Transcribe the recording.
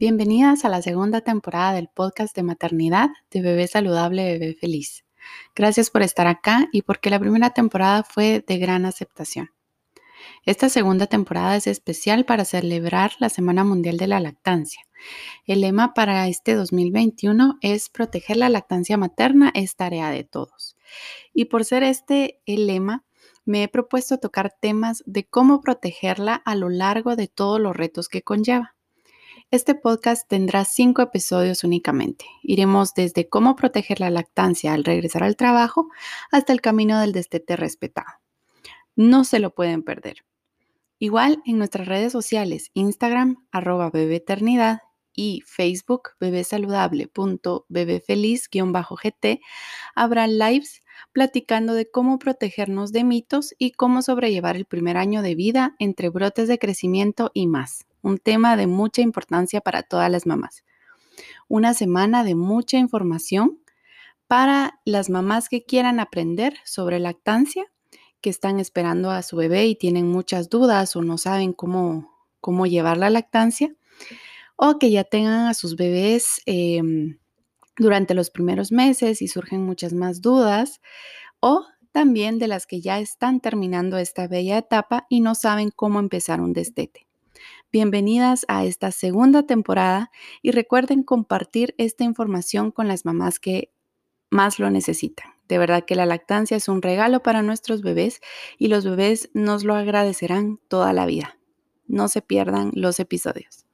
Bienvenidas a la segunda temporada del podcast de maternidad de Bebé Saludable, Bebé Feliz. Gracias por estar acá y porque la primera temporada fue de gran aceptación. Esta segunda temporada es especial para celebrar la Semana Mundial de la Lactancia. El lema para este 2021 es proteger la lactancia materna es tarea de todos. Y por ser este el lema, me he propuesto tocar temas de cómo protegerla a lo largo de todos los retos que conlleva. Este podcast tendrá cinco episodios únicamente. Iremos desde cómo proteger la lactancia al regresar al trabajo hasta el camino del destete respetado. No se lo pueden perder. Igual en nuestras redes sociales, Instagram, arroba bebeternidad y Facebook, bebesaludable.bebefeliz-gt, habrá lives platicando de cómo protegernos de mitos y cómo sobrellevar el primer año de vida entre brotes de crecimiento y más un tema de mucha importancia para todas las mamás. Una semana de mucha información para las mamás que quieran aprender sobre lactancia, que están esperando a su bebé y tienen muchas dudas o no saben cómo, cómo llevar la lactancia, o que ya tengan a sus bebés em, durante los primeros meses y surgen muchas más dudas, o también de las que ya están terminando esta bella etapa y no saben cómo empezar un destete. Bienvenidas a esta segunda temporada y recuerden compartir esta información con las mamás que más lo necesitan. De verdad que la lactancia es un regalo para nuestros bebés y los bebés nos lo agradecerán toda la vida. No se pierdan los episodios.